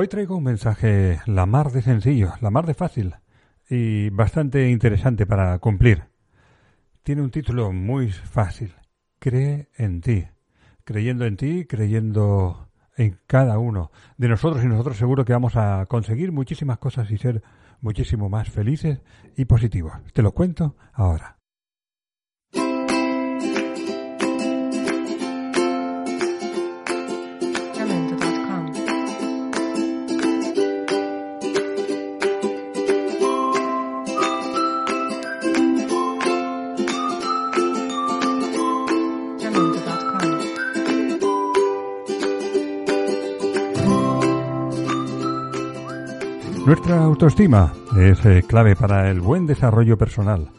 Hoy traigo un mensaje la mar de sencillo, la mar de fácil y bastante interesante para cumplir. Tiene un título muy fácil. Cree en ti. Creyendo en ti, creyendo en cada uno de nosotros y nosotros seguro que vamos a conseguir muchísimas cosas y ser muchísimo más felices y positivos. Te lo cuento ahora. Nuestra autoestima es eh, clave para el buen desarrollo personal.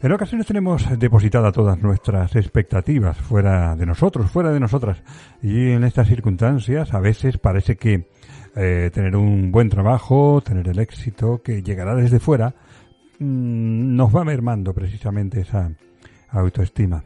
En ocasiones tenemos depositadas todas nuestras expectativas fuera de nosotros, fuera de nosotras. Y en estas circunstancias a veces parece que eh, tener un buen trabajo, tener el éxito que llegará desde fuera, mm, nos va mermando precisamente esa autoestima.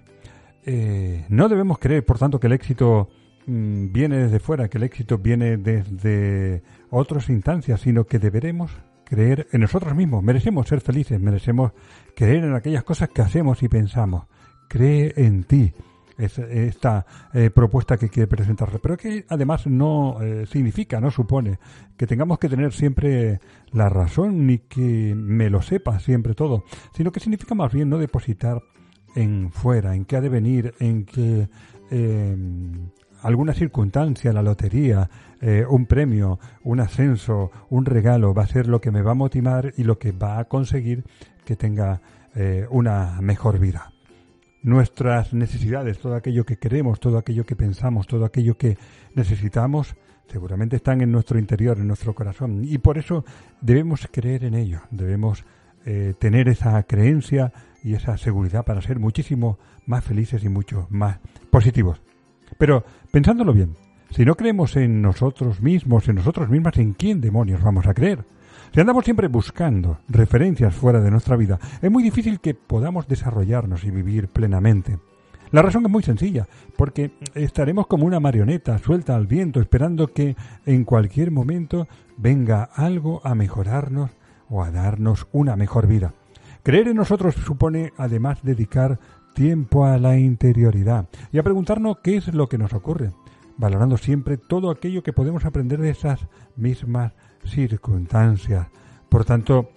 Eh, no debemos creer, por tanto, que el éxito Mm, viene desde fuera, que el éxito viene desde otras instancias, sino que deberemos creer en nosotros mismos. Merecemos ser felices, merecemos creer en aquellas cosas que hacemos y pensamos. Cree en ti. Es esta eh, propuesta que quiere presentarse, pero que además no eh, significa, no supone que tengamos que tener siempre la razón ni que me lo sepa siempre todo, sino que significa más bien no depositar en fuera, en qué ha de venir, en que eh, alguna circunstancia, la lotería, eh, un premio, un ascenso, un regalo, va a ser lo que me va a motivar y lo que va a conseguir que tenga eh, una mejor vida. Nuestras necesidades, todo aquello que queremos, todo aquello que pensamos, todo aquello que necesitamos, seguramente están en nuestro interior, en nuestro corazón. Y por eso debemos creer en ello, debemos eh, tener esa creencia y esa seguridad para ser muchísimo más felices y mucho más positivos. Pero pensándolo bien, si no creemos en nosotros mismos, en nosotros mismas, ¿en quién demonios vamos a creer? Si andamos siempre buscando referencias fuera de nuestra vida, es muy difícil que podamos desarrollarnos y vivir plenamente. La razón es muy sencilla, porque estaremos como una marioneta suelta al viento, esperando que en cualquier momento venga algo a mejorarnos o a darnos una mejor vida. Creer en nosotros supone además dedicar tiempo a la interioridad y a preguntarnos qué es lo que nos ocurre, valorando siempre todo aquello que podemos aprender de esas mismas circunstancias. Por tanto,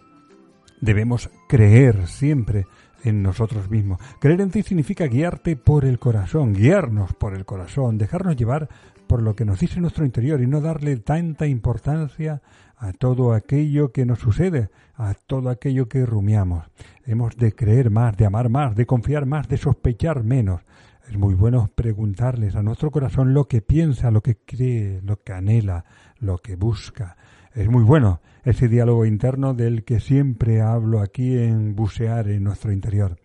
debemos creer siempre en nosotros mismos. Creer en ti significa guiarte por el corazón, guiarnos por el corazón, dejarnos llevar por lo que nos dice nuestro interior y no darle tanta importancia a todo aquello que nos sucede, a todo aquello que rumiamos. Hemos de creer más, de amar más, de confiar más, de sospechar menos. Es muy bueno preguntarles a nuestro corazón lo que piensa, lo que cree, lo que anhela, lo que busca. Es muy bueno ese diálogo interno del que siempre hablo aquí en bucear en nuestro interior.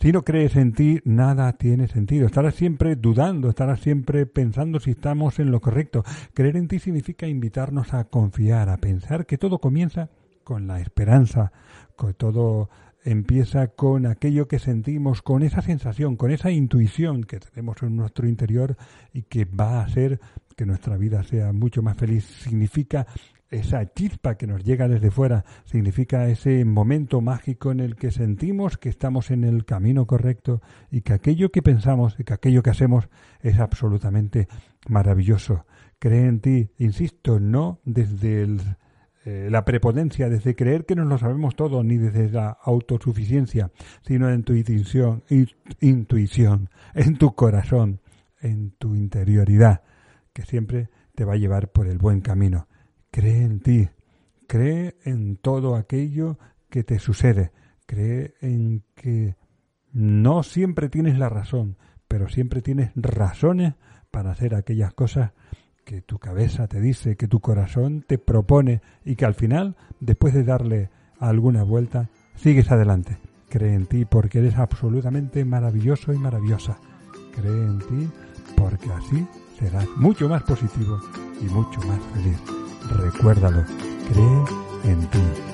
Si no crees en ti, nada tiene sentido. Estarás siempre dudando, estarás siempre pensando si estamos en lo correcto. Creer en ti significa invitarnos a confiar, a pensar que todo comienza con la esperanza, que todo empieza con aquello que sentimos, con esa sensación, con esa intuición que tenemos en nuestro interior y que va a hacer que nuestra vida sea mucho más feliz. Significa esa chispa que nos llega desde fuera significa ese momento mágico en el que sentimos que estamos en el camino correcto y que aquello que pensamos y que aquello que hacemos es absolutamente maravilloso. Cree en ti, insisto, no desde eh, la prepotencia, desde creer que no lo sabemos todo, ni desde la autosuficiencia, sino en tu intuición, en tu corazón, en tu interioridad, que siempre te va a llevar por el buen camino. Cree en ti, cree en todo aquello que te sucede, cree en que no siempre tienes la razón, pero siempre tienes razones para hacer aquellas cosas que tu cabeza te dice, que tu corazón te propone y que al final, después de darle alguna vuelta, sigues adelante. Cree en ti porque eres absolutamente maravilloso y maravillosa. Cree en ti porque así serás mucho más positivo y mucho más feliz. Recuérdalo, cree en ti.